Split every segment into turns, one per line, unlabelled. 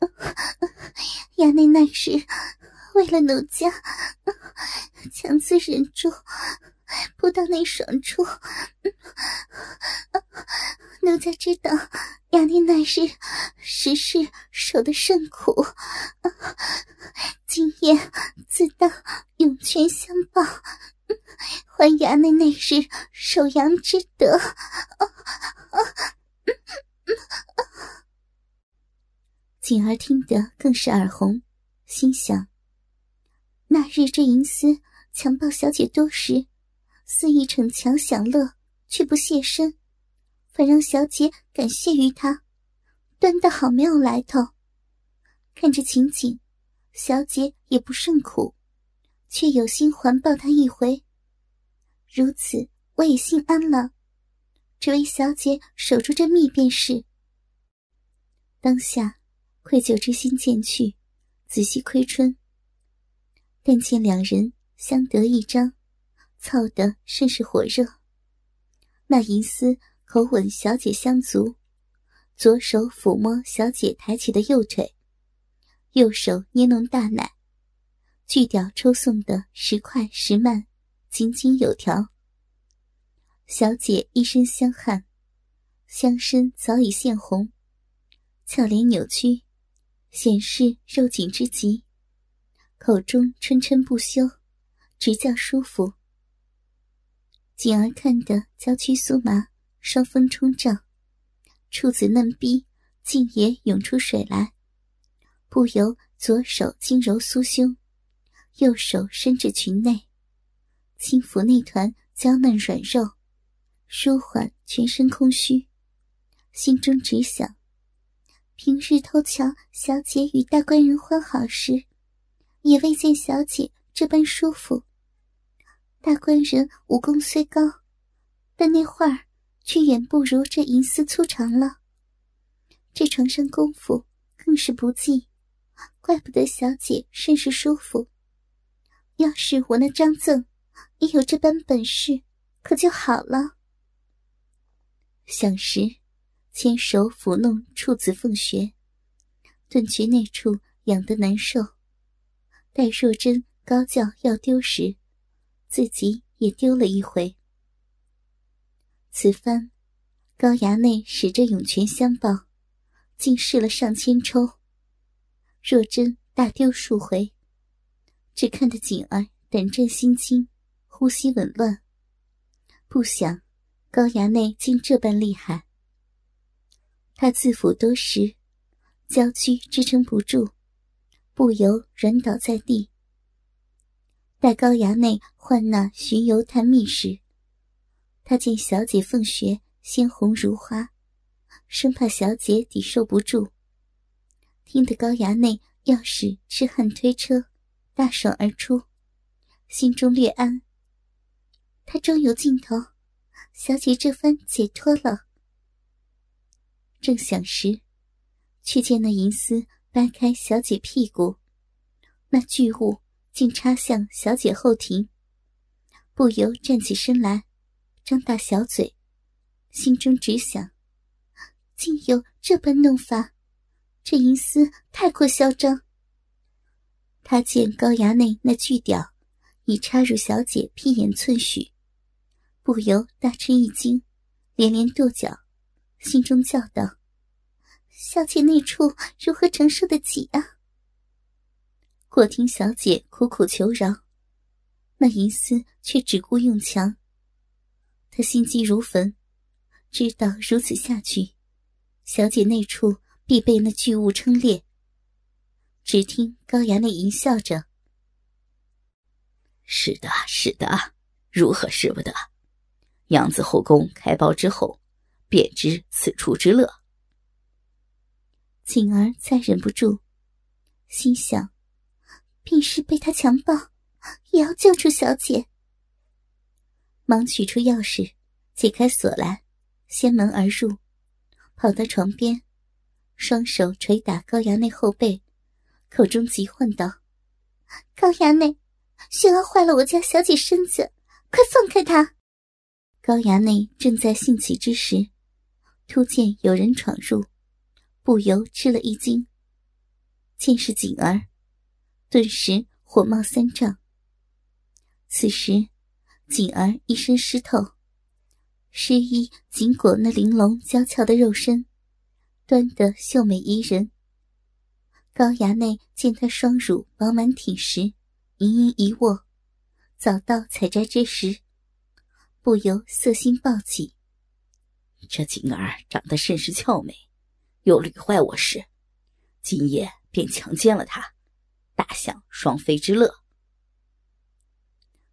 衙内那是。”为了奴家，强自忍住，不到那爽处。奴家知道衙内乃是时事受的甚苦，今夜自当涌泉相报，还衙内那日守阳之德。锦儿听得更是耳红，心想。那日这银丝强暴小姐多时，肆意逞强享乐，却不现身，反让小姐感谢于他，端的好没有来头。看着情景，小姐也不甚苦，却有心环抱他一回。如此，我也心安了，只为小姐守住这密便是。当下，愧疚之心渐去，仔细窥春。但见两人相得益彰，操得甚是火热。那银丝口吻小姐香足，左手抚摸小姐抬起的右腿，右手捏弄大奶，巨屌抽送的时快时慢，井井有条。小姐一身香汗，香身早已现红，俏脸扭曲，显示肉紧之极。口中嗔嗔不休，直叫舒服。锦儿看得娇躯酥麻，双峰冲胀，处子嫩逼竟也涌出水来，不由左手轻揉酥胸，右手伸至裙内，轻抚那团娇嫩软肉，舒缓全身空虚，心中只想：平日偷瞧小姐与大官人欢好时。也未见小姐这般舒服。大官人武功虽高，但那画儿却远不如这银丝粗长了。这床上功夫更是不济，怪不得小姐甚是舒服。要是我那张赠也有这般本事，可就好了。想时，牵手抚弄处子凤穴，顿觉那处痒得难受。待若真高叫要丢时，自己也丢了一回。此番高衙内使着涌泉相报，竟试了上千抽。若真大丢数回，只看得锦儿胆战心惊，呼吸紊乱。不想高衙内竟这般厉害。他自抚多时，娇躯支撑不住。不由软倒在地。待高衙内唤那巡游探秘时，他见小姐凤穴鲜红如花，生怕小姐抵受不住。听得高衙内要使痴汉推车，大爽而出，心中略安。他终有尽头，小姐这番解脱了。正想时，却见那银丝。掰开小姐屁股，那巨物竟插向小姐后庭，不由站起身来，张大小嘴，心中只想：竟有这般弄法，这银丝太过嚣张。他见高衙内那巨屌已插入小姐屁眼寸许，不由大吃一惊，连连跺脚，心中叫道。小姐那处如何承受得起啊？我听小姐苦苦求饶，那银丝却只顾用强。他心急如焚，知道如此下去，小姐那处必被那巨物撑裂。只听高衙内淫笑着：“
是的，是的，如何使不得？杨子后宫开包之后，便知此处之乐。”
锦儿再忍不住，心想：便是被他强暴，也要救出小姐。忙取出钥匙，解开锁来，掀门而入，跑到床边，双手捶打高衙内后背，口中急唤道：“高衙内，雪儿坏了我家小姐身子，快放开她！”高衙内正在兴起之时，突见有人闯入，不由吃了一惊。见是锦儿，顿时火冒三丈。此时，锦儿一身湿透，湿衣紧裹那玲珑娇俏的肉身，端得秀美宜人。高衙内见她双乳饱满挺实，盈盈一握，早到采摘之时，不由色心暴起。
这锦儿长得甚是俏美，又屡坏我时，今夜。便强奸了她，大享双飞之乐。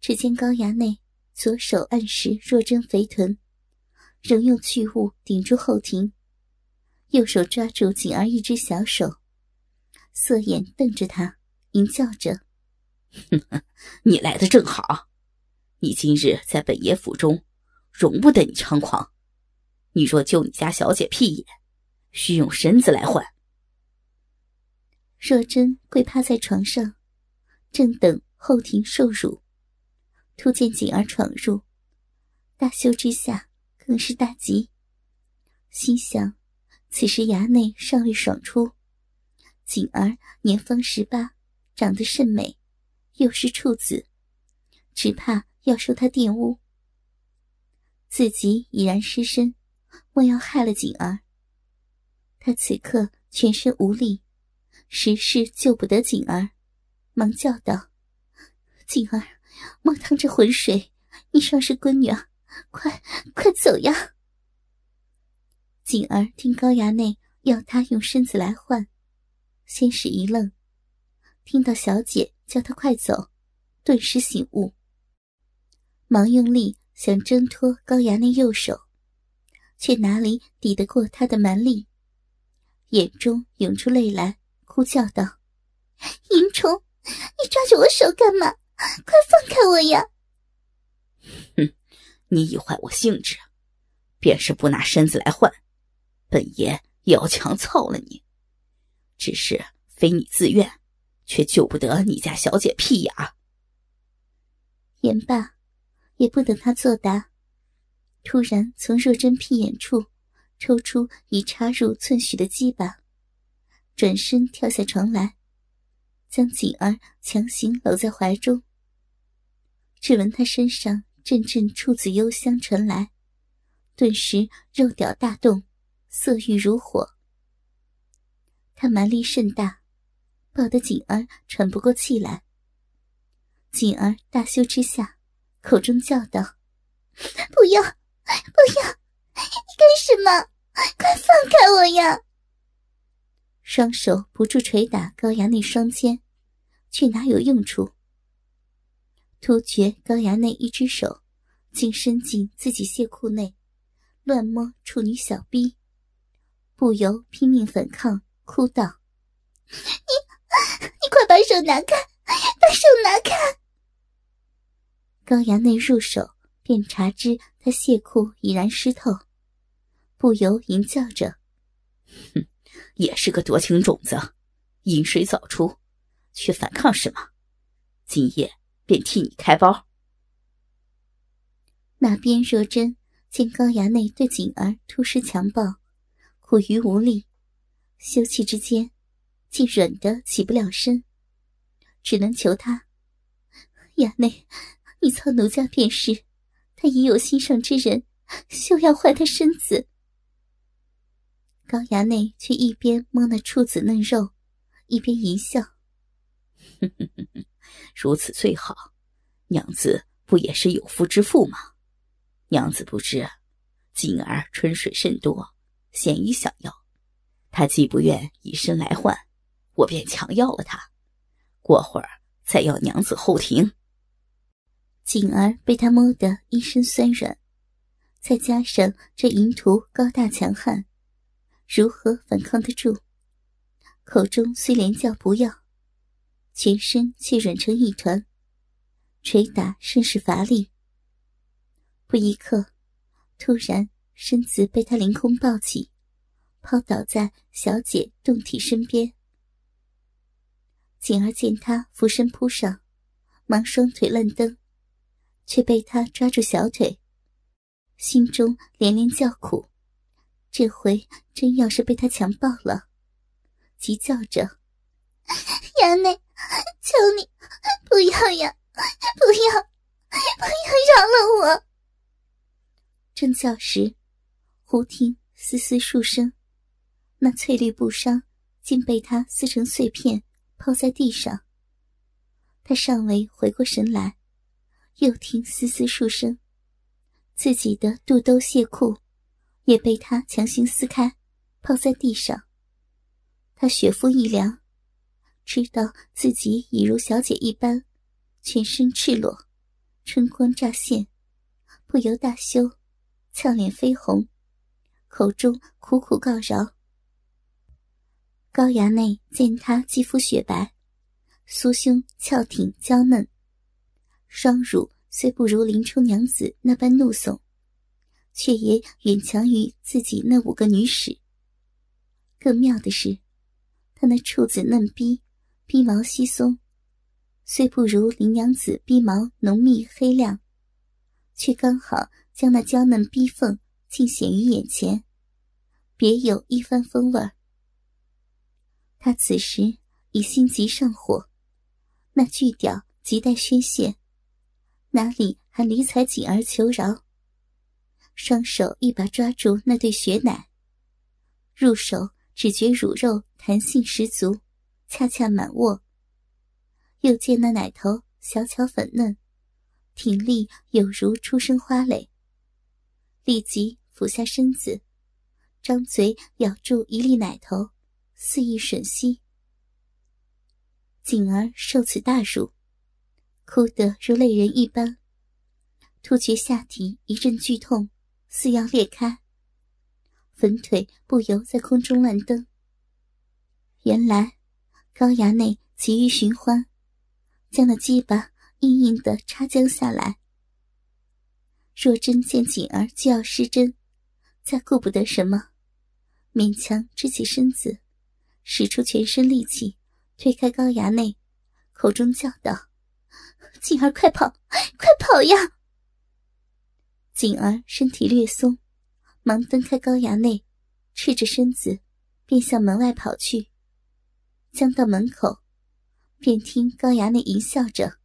只见高衙内左手按实若真肥臀，仍用巨物顶住后庭，右手抓住锦儿一只小手，色眼瞪着他，淫叫着：“哼哼
你来的正好，你今日在本爷府中，容不得你猖狂。你若救你家小姐屁眼，需用身子来换。”
若真跪趴在床上，正等后庭受辱，突见锦儿闯入，大羞之下更是大急，心想：此时衙内尚未爽出，锦儿年方十八，长得甚美，又是处子，只怕要受他玷污。自己已然失身，莫要害了锦儿。他此刻全身无力。实是救不得锦儿，忙叫道：“锦儿，莫趟这浑水！你尚是闺女啊，快快走呀！”锦儿听高衙内要她用身子来换，先是一愣，听到小姐叫她快走，顿时醒悟，忙用力想挣脱高衙内右手，却哪里抵得过他的蛮力，眼中涌出泪来。哭叫道：“淫虫，你抓着我手干嘛？快放开我呀！”
哼，你已坏我兴致，便是不拿身子来换，本爷也要强操了你。只是非你自愿，却救不得你家小姐屁眼。
言罢，也不等他作答，突然从若真屁眼处抽出已插入寸许的鸡巴。转身跳下床来，将锦儿强行搂在怀中。只闻他身上阵阵处子幽香传来，顿时肉屌大动，色欲如火。他蛮力甚大，抱得锦儿喘不过气来。锦儿大羞之下，口中叫道：“不要，不要！你干什么？快放开我呀！”双手不住捶打高衙内双肩，却哪有用处？突觉高衙内一只手竟伸进自己亵裤内，乱摸处女小臂，不由拼命反抗，哭道：“你，你快把手拿开，把手拿开！”高衙内入手，便察知他亵裤已然湿透，不由淫叫着：“
哼！”也是个多情种子，饮水早出，却反抗什么？今夜便替你开包。
那边若真见高衙内对锦儿突施强暴，苦于无力，休憩之间，竟软得起不了身，只能求他：衙内，你操奴家便是，他已有心上之人，休要坏他身子。高衙内却一边摸那处子嫩肉，一边淫笑：“
如此最好，娘子不也是有夫之妇吗？娘子不知，锦儿春水甚多，鲜衣想要，他既不愿以身来换，我便强要了他。过会儿再要娘子后庭。”
锦儿被他摸得一身酸软，再加上这淫徒高大强悍。如何反抗得住？口中虽连叫不要，全身却软成一团，捶打甚是乏力。不一刻，突然身子被他凌空抱起，抛倒在小姐胴体身边。锦儿见他俯身扑上，忙双腿乱蹬，却被他抓住小腿，心中连连叫苦。这回真要是被他强暴了，急叫着：“
衙内，求你不要呀，不要，不要饶了我！”
正叫时，忽听嘶嘶数声，那翠绿布衫竟被他撕成碎片，抛在地上。他尚未回过神来，又听嘶嘶数声，自己的肚兜亵裤也被他强行撕开，抛在地上。他血肤一凉，知道自己已如小姐一般，全身赤裸，春光乍现，不由大羞。俏脸绯红，口中苦苦告饶。高衙内见她肌肤雪白，酥胸翘挺娇嫩，双乳虽不如林冲娘子那般怒耸，却也远强于自己那五个女使。更妙的是，她那处子嫩逼，逼毛稀松，虽不如林娘子逼毛浓密黑亮，却刚好。将那娇嫩逼缝尽显于眼前，别有一番风味。他此时已心急上火，那巨屌急待宣泄，哪里还理睬锦儿求饶？双手一把抓住那对雪奶，入手只觉乳肉弹性十足，恰恰满握。又见那奶头小巧粉嫩，挺立有如初生花蕾。立即俯下身子，张嘴咬住一粒奶头，肆意吮吸。锦儿受此大辱，哭得如泪人一般，突觉下体一阵剧痛，似要裂开，粉腿不由在空中乱蹬。原来高衙内急于寻欢，将那鸡巴硬硬的插将下来。若真见锦儿就要失贞，再顾不得什么，勉强支起身子，使出全身力气推开高衙内，口中叫道：“锦儿，快跑，快跑呀！”锦儿身体略松，忙蹬开高衙内，赤着身子便向门外跑去。将到门口，便听高衙内淫笑着：“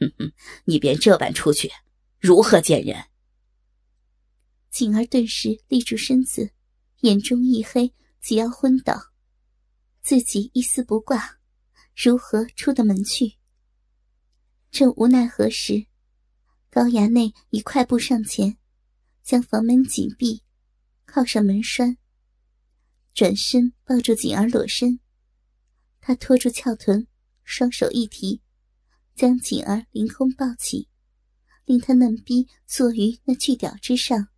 哼哼，你便这般出去。”如何见人？
锦儿顿时立住身子，眼中一黑，即要昏倒。自己一丝不挂，如何出得门去？正无奈何时，高衙内已快步上前，将房门紧闭，靠上门栓，转身抱住锦儿裸身。他托住翘臀，双手一提，将锦儿凌空抱起。令他嫩逼坐于那巨屌之上，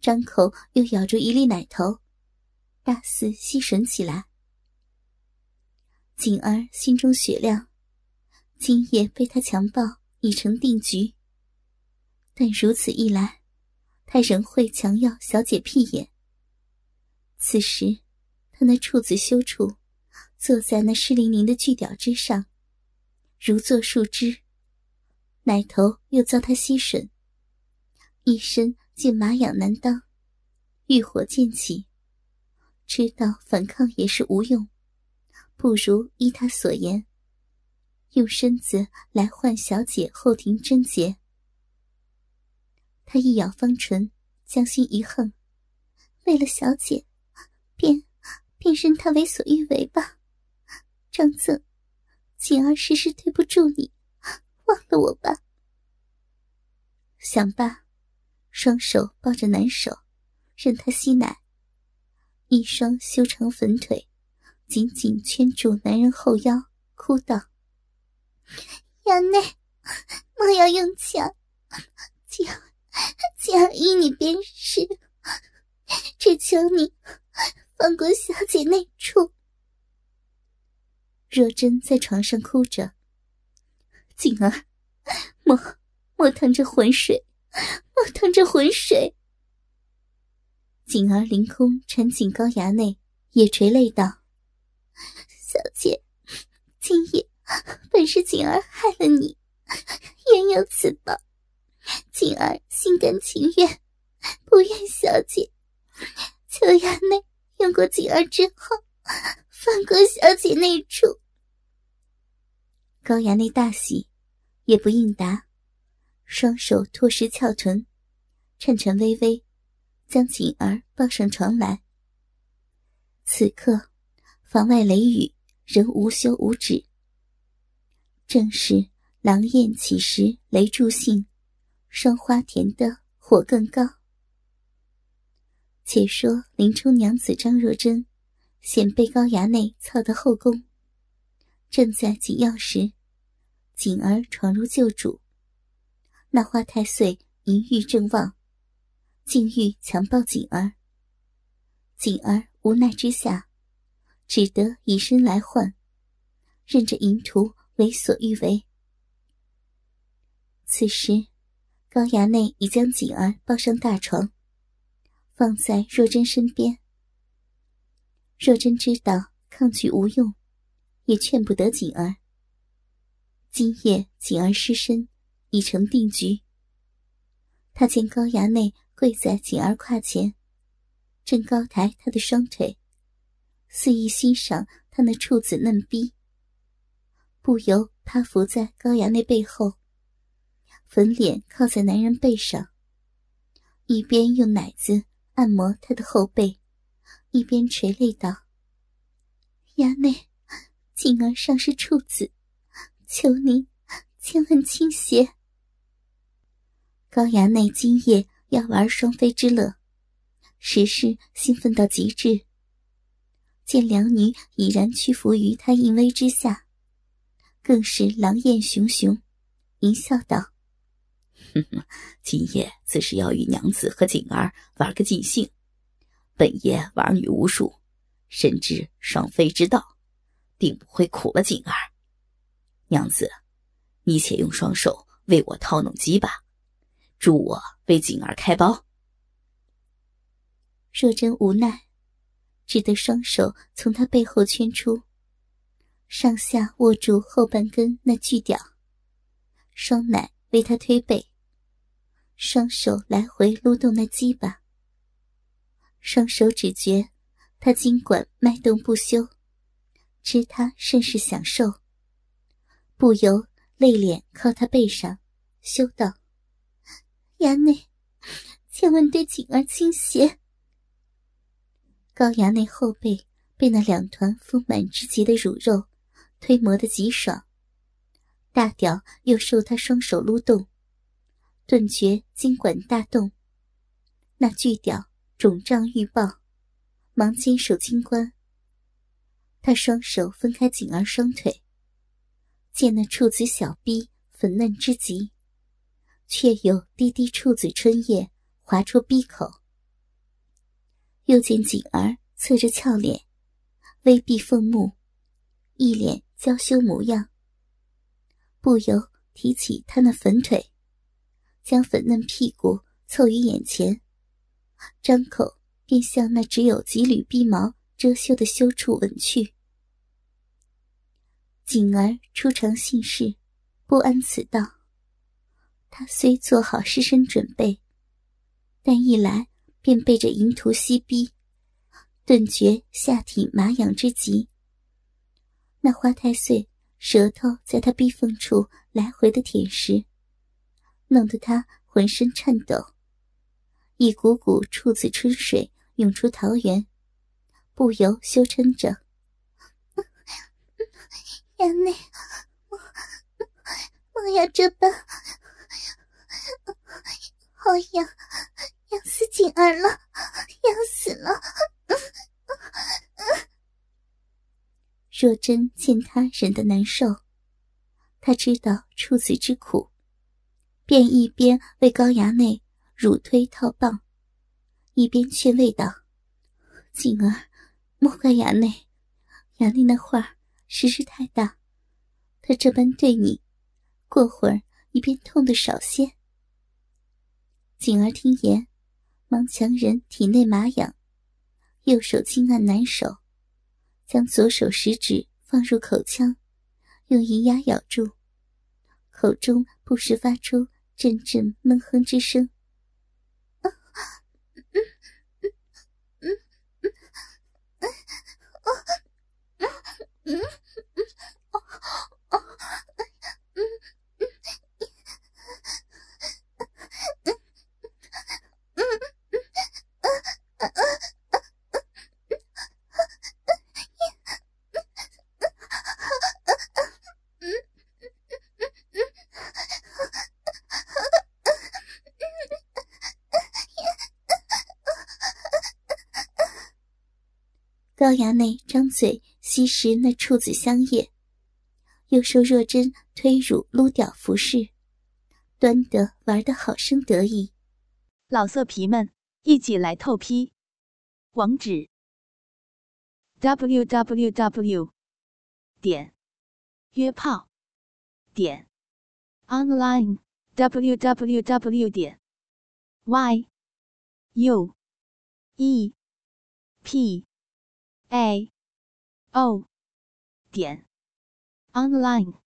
张口又咬住一粒奶头，大肆吸吮起来。锦儿心中雪亮，今夜被他强暴已成定局。但如此一来，他仍会强要小姐屁眼。此时，他那处子羞处，坐在那湿淋淋的巨屌之上，如坐树枝。奶头又遭他吸吮，一身竟麻痒难当，欲火渐起，知道反抗也是无用，不如依他所言，用身子来换小姐后庭贞洁。他一咬方唇，将心一横，为了小姐，便便任他为所欲为吧。张赠，锦儿时时对不住你。忘了我吧。想罢，双手抱着男手，任他吸奶，一双修长粉腿紧紧圈住男人后腰，哭道：“
衙内，莫要用强，姐姐儿依你便是，只求你放过小姐那处。”
若真在床上哭着：“锦儿，莫莫淌着浑水，莫淌着浑水。”锦儿凌空缠紧高衙内，也垂泪道：“小姐，今夜本是锦儿害了你，冤有此报，锦儿心甘情愿，不愿小姐。求衙内用过锦儿之后，放过小姐那处。”高衙内大喜，也不应答，双手托实翘臀，颤颤巍巍。将锦儿抱上床来。此刻，房外雷雨仍无休无止。正是狼焰起时雷助兴，霜花田的火更高。且说林冲娘子张若珍，险被高衙内操得后宫，正在紧要时，锦儿闯入旧主。那花太岁淫欲正旺。竟欲强暴锦儿，锦儿无奈之下，只得以身来换，任着淫徒为所欲为。此时，高衙内已将锦儿抱上大床，放在若真身边。若真知道抗拒无用，也劝不得锦儿。今夜锦儿失身，已成定局。他见高衙内。跪在锦儿胯前，正高抬他的双腿，肆意欣赏他那处子嫩逼，不由趴伏在高衙内背后，粉脸靠在男人背上，一边用奶子按摩他的后背，一边垂泪道：“衙内，锦儿尚是处子，求您千万倾斜。”高衙内今夜。要玩双飞之乐，实是兴奋到极致。见两女已然屈服于他淫威之下，更是狼焰熊熊，淫笑道：“
哼哼，今夜自是要与娘子和锦儿玩个尽兴。本爷玩女无数，深知双飞之道，定不会苦了锦儿。娘子，你且用双手为我套弄鸡吧。”助我为锦儿开包。
若真无奈，只得双手从他背后圈出，上下握住后半根那巨屌，双奶为他推背，双手来回撸动那鸡巴。双手只觉他尽管脉动不休，知他甚是享受，不由泪脸靠他背上，羞道。衙内，千万对锦儿倾斜。高衙内后背被那两团丰满之极的乳肉推磨得极爽，大屌又受他双手撸动，顿觉筋管大动。那巨屌肿胀欲爆，忙坚守金关。他双手分开锦儿双腿，见那处子小臂粉嫩之极。却有滴滴处子春液滑出鼻口，又见锦儿侧着俏脸，微闭凤目，一脸娇羞模样，不由提起他那粉腿，将粉嫩屁股凑于眼前，张口便向那只有几缕逼毛遮羞的羞处吻去。锦儿初尝信事，不安此道。他虽做好失身准备，但一来便被这淫徒吸逼，顿觉下体麻痒之极。那花太岁舌头在他逼缝处来回的舔舐，弄得他浑身颤抖，一股股处子春水涌出桃源，不由羞嗔着：“ 衙内，我要这般。”好痒，痒死锦儿了，痒死了！若真见他忍得难受，他知道处子之苦，便一边为高衙内乳推套棒，一边劝慰道：“锦儿，莫怪衙内，衙内那话实是太大，他这般对你，过会儿你便痛得少些。景儿听言，忙强忍体内麻痒，右手轻按男手，将左手食指放入口腔，用银牙咬住，口中不时发出阵阵闷哼之声。高衙内张嘴吸食那处子香液，又受若真推乳撸屌服侍，端得玩得好生得意。
老色皮们一起来透批，网址：w w w 点约炮点 online w w w 点 y u e p a. O. 点。Online。